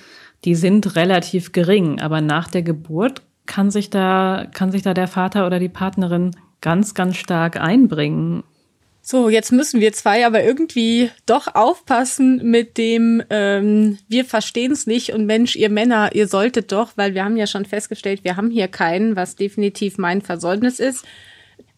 die sind relativ gering. Aber nach der Geburt kann sich da, kann sich da der Vater oder die Partnerin ganz, ganz stark einbringen so, jetzt müssen wir zwei aber irgendwie doch aufpassen mit dem, ähm, wir verstehen es nicht und Mensch, ihr Männer, ihr solltet doch, weil wir haben ja schon festgestellt, wir haben hier keinen, was definitiv mein Versäumnis ist.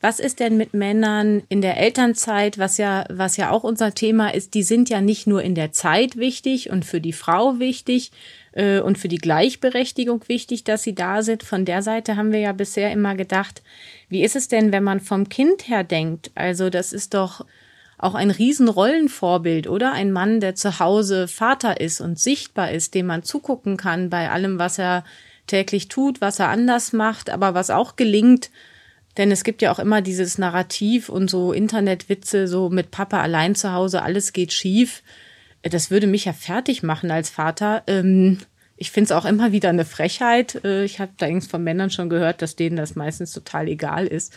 Was ist denn mit Männern in der Elternzeit, was ja, was ja auch unser Thema ist, die sind ja nicht nur in der Zeit wichtig und für die Frau wichtig, äh, und für die Gleichberechtigung wichtig, dass sie da sind. Von der Seite haben wir ja bisher immer gedacht, wie ist es denn, wenn man vom Kind her denkt? Also das ist doch auch ein Riesenrollenvorbild, oder? Ein Mann, der zu Hause Vater ist und sichtbar ist, dem man zugucken kann bei allem, was er täglich tut, was er anders macht, aber was auch gelingt. Denn es gibt ja auch immer dieses Narrativ und so Internetwitze, so mit Papa allein zu Hause, alles geht schief das würde mich ja fertig machen als Vater. Ähm, ich finde es auch immer wieder eine Frechheit. Äh, ich habe allerdings von Männern schon gehört, dass denen das meistens total egal ist,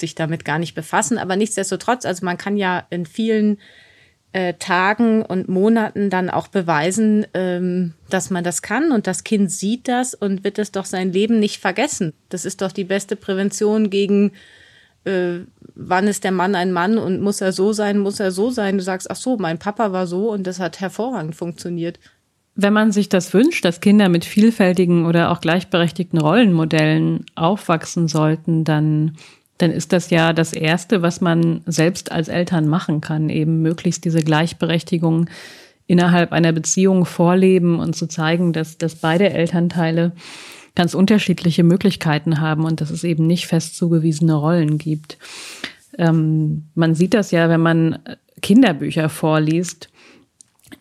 sich damit gar nicht befassen. Aber nichtsdestotrotz, also man kann ja in vielen äh, Tagen und Monaten dann auch beweisen, ähm, dass man das kann und das Kind sieht das und wird es doch sein Leben nicht vergessen. Das ist doch die beste Prävention gegen äh, wann ist der Mann ein Mann und muss er so sein, muss er so sein. Du sagst, ach so, mein Papa war so und das hat hervorragend funktioniert. Wenn man sich das wünscht, dass Kinder mit vielfältigen oder auch gleichberechtigten Rollenmodellen aufwachsen sollten, dann, dann ist das ja das Erste, was man selbst als Eltern machen kann, eben möglichst diese Gleichberechtigung innerhalb einer Beziehung vorleben und zu zeigen, dass, dass beide Elternteile ganz unterschiedliche Möglichkeiten haben und dass es eben nicht fest zugewiesene Rollen gibt. Ähm, man sieht das ja, wenn man Kinderbücher vorliest,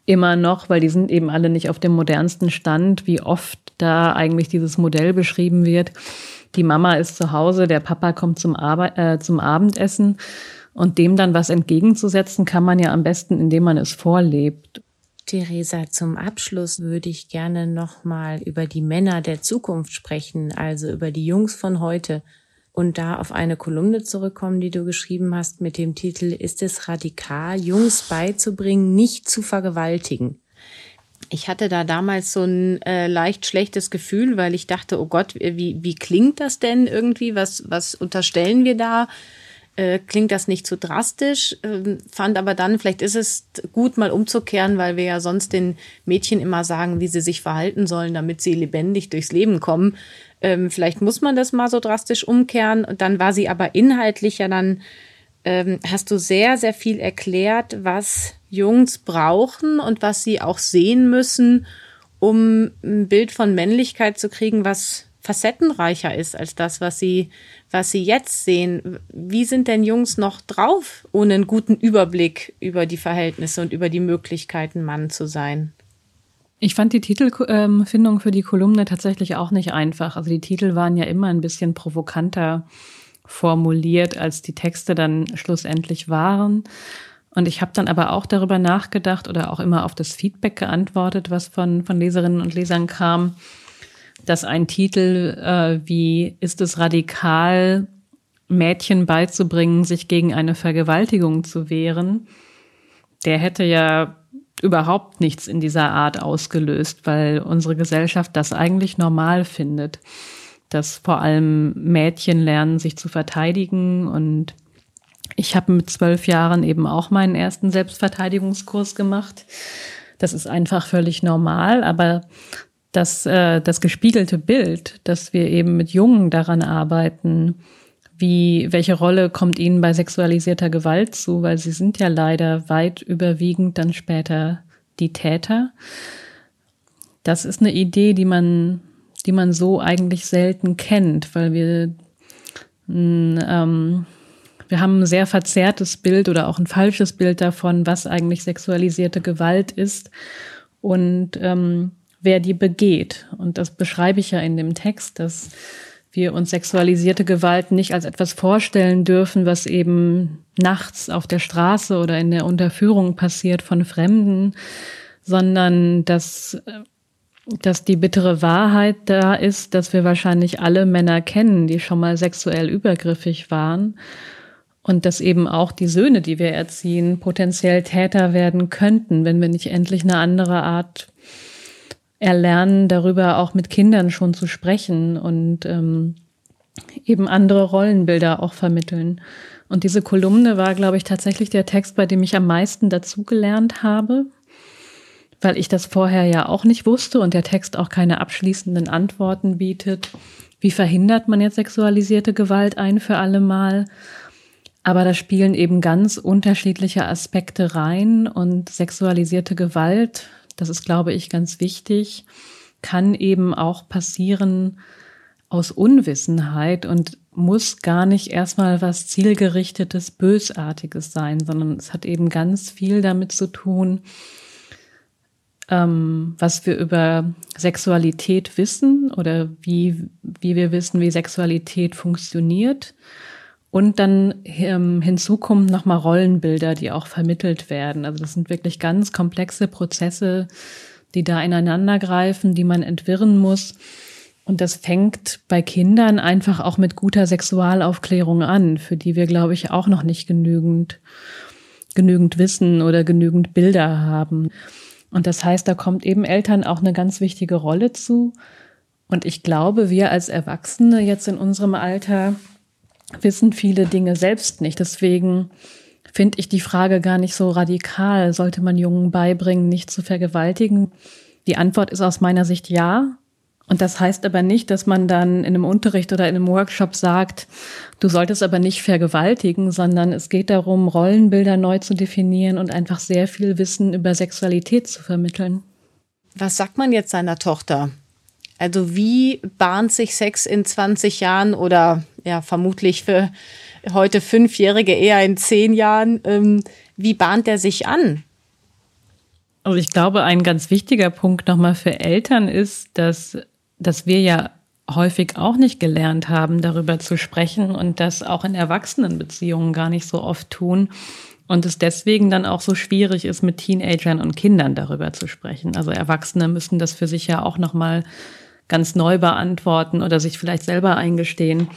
immer noch, weil die sind eben alle nicht auf dem modernsten Stand, wie oft da eigentlich dieses Modell beschrieben wird. Die Mama ist zu Hause, der Papa kommt zum, Arbe äh, zum Abendessen und dem dann was entgegenzusetzen, kann man ja am besten, indem man es vorlebt. Theresa, zum Abschluss würde ich gerne nochmal über die Männer der Zukunft sprechen, also über die Jungs von heute und da auf eine Kolumne zurückkommen, die du geschrieben hast mit dem Titel Ist es radikal, Jungs beizubringen, nicht zu vergewaltigen? Ich hatte da damals so ein äh, leicht schlechtes Gefühl, weil ich dachte, oh Gott, wie, wie klingt das denn irgendwie? Was, was unterstellen wir da? Äh, klingt das nicht zu drastisch? Äh, fand aber dann, vielleicht ist es gut, mal umzukehren, weil wir ja sonst den Mädchen immer sagen, wie sie sich verhalten sollen, damit sie lebendig durchs Leben kommen. Ähm, vielleicht muss man das mal so drastisch umkehren. Und dann war sie aber inhaltlich ja dann, ähm, hast du sehr, sehr viel erklärt, was Jungs brauchen und was sie auch sehen müssen, um ein Bild von Männlichkeit zu kriegen, was facettenreicher ist als das, was sie, was sie jetzt sehen. Wie sind denn Jungs noch drauf, ohne einen guten Überblick über die Verhältnisse und über die Möglichkeiten, Mann zu sein? Ich fand die Titelfindung für die Kolumne tatsächlich auch nicht einfach. Also die Titel waren ja immer ein bisschen provokanter formuliert, als die Texte dann schlussendlich waren. Und ich habe dann aber auch darüber nachgedacht oder auch immer auf das Feedback geantwortet, was von, von Leserinnen und Lesern kam, dass ein Titel äh, wie Ist es radikal, Mädchen beizubringen, sich gegen eine Vergewaltigung zu wehren, der hätte ja überhaupt nichts in dieser Art ausgelöst, weil unsere Gesellschaft das eigentlich normal findet, dass vor allem Mädchen lernen, sich zu verteidigen. Und ich habe mit zwölf Jahren eben auch meinen ersten Selbstverteidigungskurs gemacht. Das ist einfach völlig normal, aber das, äh, das gespiegelte Bild, dass wir eben mit Jungen daran arbeiten, wie, welche Rolle kommt ihnen bei sexualisierter Gewalt zu? Weil sie sind ja leider weit überwiegend dann später die Täter. Das ist eine Idee, die man, die man so eigentlich selten kennt, weil wir, ähm, wir haben ein sehr verzerrtes Bild oder auch ein falsches Bild davon, was eigentlich sexualisierte Gewalt ist und ähm, wer die begeht. Und das beschreibe ich ja in dem Text, dass wir uns sexualisierte Gewalt nicht als etwas vorstellen dürfen, was eben nachts auf der Straße oder in der Unterführung passiert von Fremden, sondern dass, dass die bittere Wahrheit da ist, dass wir wahrscheinlich alle Männer kennen, die schon mal sexuell übergriffig waren und dass eben auch die Söhne, die wir erziehen, potenziell Täter werden könnten, wenn wir nicht endlich eine andere Art erlernen, darüber auch mit Kindern schon zu sprechen und ähm, eben andere Rollenbilder auch vermitteln. Und diese Kolumne war, glaube ich, tatsächlich der Text, bei dem ich am meisten dazugelernt habe, weil ich das vorher ja auch nicht wusste und der Text auch keine abschließenden Antworten bietet. Wie verhindert man jetzt sexualisierte Gewalt ein für alle Mal? Aber da spielen eben ganz unterschiedliche Aspekte rein und sexualisierte Gewalt das ist, glaube ich, ganz wichtig, kann eben auch passieren aus Unwissenheit und muss gar nicht erstmal was zielgerichtetes, bösartiges sein, sondern es hat eben ganz viel damit zu tun, ähm, was wir über Sexualität wissen oder wie, wie wir wissen, wie Sexualität funktioniert und dann ähm, hinzu kommen nochmal Rollenbilder, die auch vermittelt werden. Also das sind wirklich ganz komplexe Prozesse, die da ineinander greifen, die man entwirren muss. Und das fängt bei Kindern einfach auch mit guter Sexualaufklärung an, für die wir, glaube ich, auch noch nicht genügend, genügend Wissen oder genügend Bilder haben. Und das heißt, da kommt eben Eltern auch eine ganz wichtige Rolle zu. Und ich glaube, wir als Erwachsene jetzt in unserem Alter wissen viele Dinge selbst nicht. Deswegen finde ich die Frage gar nicht so radikal. Sollte man Jungen beibringen, nicht zu vergewaltigen? Die Antwort ist aus meiner Sicht ja. Und das heißt aber nicht, dass man dann in einem Unterricht oder in einem Workshop sagt, du solltest aber nicht vergewaltigen, sondern es geht darum, Rollenbilder neu zu definieren und einfach sehr viel Wissen über Sexualität zu vermitteln. Was sagt man jetzt seiner Tochter? Also wie bahnt sich Sex in 20 Jahren oder ja vermutlich für heute Fünfjährige eher in zehn Jahren? Ähm, wie bahnt er sich an? Also ich glaube, ein ganz wichtiger Punkt nochmal für Eltern ist, dass, dass wir ja häufig auch nicht gelernt haben, darüber zu sprechen und das auch in Erwachsenenbeziehungen gar nicht so oft tun. Und es deswegen dann auch so schwierig ist, mit Teenagern und Kindern darüber zu sprechen. Also Erwachsene müssen das für sich ja auch nochmal ganz neu beantworten oder sich vielleicht selber eingestehen.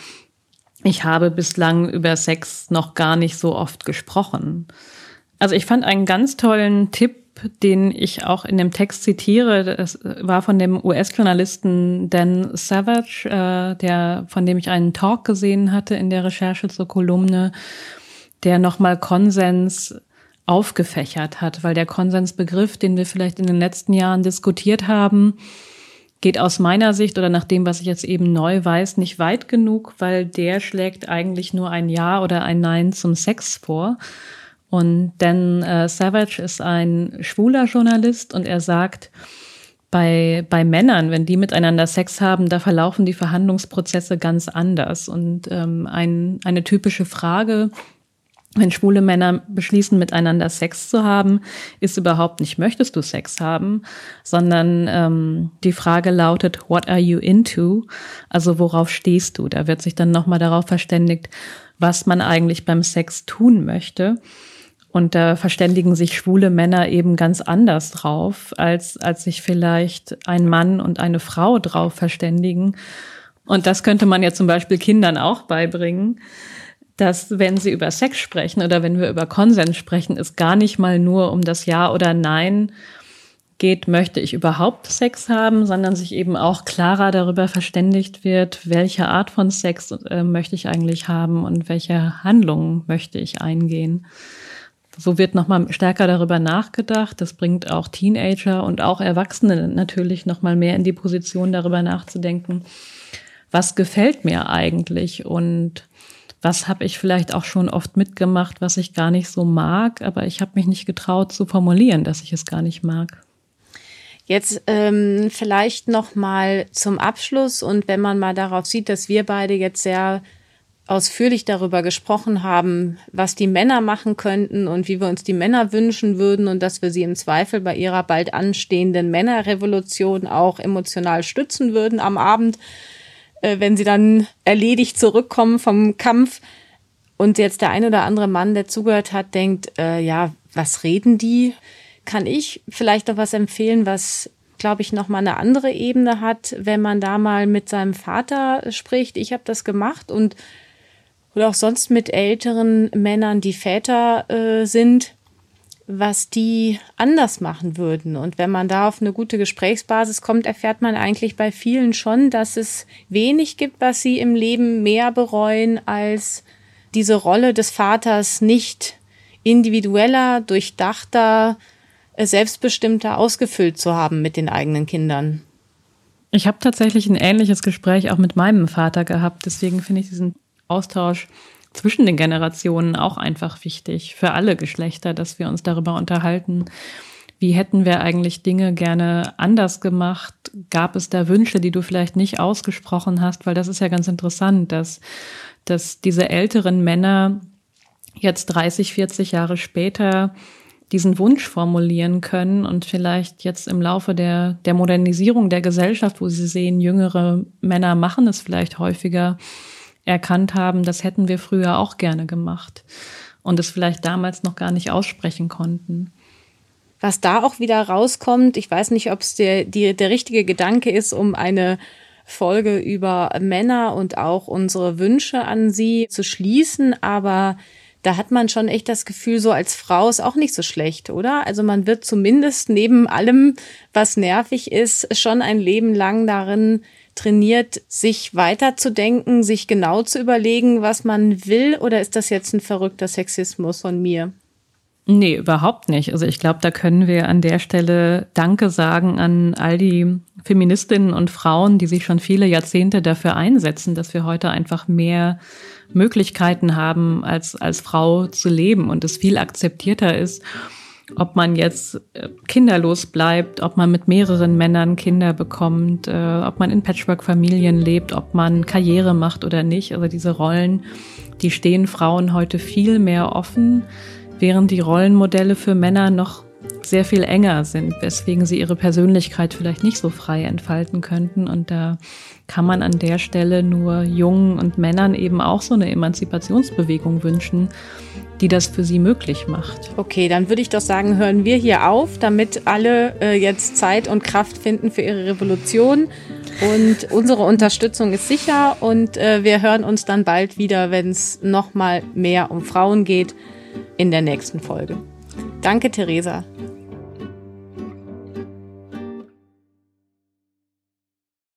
ich habe bislang über Sex noch gar nicht so oft gesprochen. Also ich fand einen ganz tollen Tipp, den ich auch in dem Text zitiere. Das war von dem US-Journalisten Dan Savage, äh, der, von dem ich einen Talk gesehen hatte in der Recherche zur Kolumne, der nochmal Konsens aufgefächert hat, weil der Konsensbegriff, den wir vielleicht in den letzten Jahren diskutiert haben, geht aus meiner Sicht oder nach dem, was ich jetzt eben neu weiß, nicht weit genug, weil der schlägt eigentlich nur ein Ja oder ein Nein zum Sex vor. Und Dan äh, Savage ist ein schwuler Journalist und er sagt, bei, bei Männern, wenn die miteinander Sex haben, da verlaufen die Verhandlungsprozesse ganz anders. Und ähm, ein, eine typische Frage, wenn schwule Männer beschließen, miteinander Sex zu haben, ist überhaupt nicht, möchtest du Sex haben, sondern ähm, die Frage lautet, what are you into? Also worauf stehst du? Da wird sich dann nochmal darauf verständigt, was man eigentlich beim Sex tun möchte. Und da verständigen sich schwule Männer eben ganz anders drauf, als, als sich vielleicht ein Mann und eine Frau drauf verständigen. Und das könnte man ja zum Beispiel Kindern auch beibringen dass wenn sie über Sex sprechen oder wenn wir über Konsens sprechen, es gar nicht mal nur um das Ja oder Nein geht, möchte ich überhaupt Sex haben, sondern sich eben auch klarer darüber verständigt wird, welche Art von Sex äh, möchte ich eigentlich haben und welche Handlungen möchte ich eingehen. So wird nochmal stärker darüber nachgedacht. Das bringt auch Teenager und auch Erwachsene natürlich nochmal mehr in die Position, darüber nachzudenken, was gefällt mir eigentlich und was habe ich vielleicht auch schon oft mitgemacht, was ich gar nicht so mag, aber ich habe mich nicht getraut zu formulieren, dass ich es gar nicht mag. Jetzt ähm, vielleicht noch mal zum Abschluss und wenn man mal darauf sieht, dass wir beide jetzt sehr ausführlich darüber gesprochen haben, was die Männer machen könnten und wie wir uns die Männer wünschen würden und dass wir sie im Zweifel bei ihrer bald anstehenden Männerrevolution auch emotional stützen würden am Abend, äh, wenn sie dann erledigt zurückkommen vom Kampf und jetzt der ein oder andere Mann, der zugehört hat, denkt, äh, ja, was reden die? Kann ich vielleicht noch was empfehlen, was glaube ich, noch mal eine andere Ebene hat, wenn man da mal mit seinem Vater spricht. Ich habe das gemacht und oder auch sonst mit älteren Männern, die Väter äh, sind, was die anders machen würden. Und wenn man da auf eine gute Gesprächsbasis kommt, erfährt man eigentlich bei vielen schon, dass es wenig gibt, was sie im Leben mehr bereuen, als diese Rolle des Vaters nicht individueller, durchdachter, äh, selbstbestimmter ausgefüllt zu haben mit den eigenen Kindern. Ich habe tatsächlich ein ähnliches Gespräch auch mit meinem Vater gehabt. Deswegen finde ich diesen Austausch zwischen den Generationen auch einfach wichtig für alle Geschlechter, dass wir uns darüber unterhalten. Wie hätten wir eigentlich Dinge gerne anders gemacht? Gab es da Wünsche, die du vielleicht nicht ausgesprochen hast? Weil das ist ja ganz interessant, dass, dass diese älteren Männer jetzt 30, 40 Jahre später diesen Wunsch formulieren können und vielleicht jetzt im Laufe der, der Modernisierung der Gesellschaft, wo sie sehen, jüngere Männer machen es vielleicht häufiger, erkannt haben, das hätten wir früher auch gerne gemacht und es vielleicht damals noch gar nicht aussprechen konnten. Was da auch wieder rauskommt, ich weiß nicht, ob es der, die, der richtige Gedanke ist, um eine Folge über Männer und auch unsere Wünsche an sie zu schließen, aber da hat man schon echt das Gefühl, so als Frau ist auch nicht so schlecht, oder? Also man wird zumindest neben allem, was nervig ist, schon ein Leben lang darin trainiert, sich weiterzudenken, sich genau zu überlegen, was man will? Oder ist das jetzt ein verrückter Sexismus von mir? Nee, überhaupt nicht. Also ich glaube, da können wir an der Stelle Danke sagen an all die Feministinnen und Frauen, die sich schon viele Jahrzehnte dafür einsetzen, dass wir heute einfach mehr Möglichkeiten haben, als, als Frau zu leben und es viel akzeptierter ist ob man jetzt äh, kinderlos bleibt, ob man mit mehreren Männern Kinder bekommt, äh, ob man in Patchwork-Familien lebt, ob man Karriere macht oder nicht. Also diese Rollen, die stehen Frauen heute viel mehr offen, während die Rollenmodelle für Männer noch sehr viel enger sind, weswegen sie ihre Persönlichkeit vielleicht nicht so frei entfalten könnten. Und da kann man an der Stelle nur Jungen und Männern eben auch so eine Emanzipationsbewegung wünschen, die das für sie möglich macht. Okay, dann würde ich doch sagen, hören wir hier auf, damit alle äh, jetzt Zeit und Kraft finden für ihre Revolution. Und unsere Unterstützung ist sicher und äh, wir hören uns dann bald wieder, wenn es nochmal mehr um Frauen geht in der nächsten Folge. Danke, Theresa.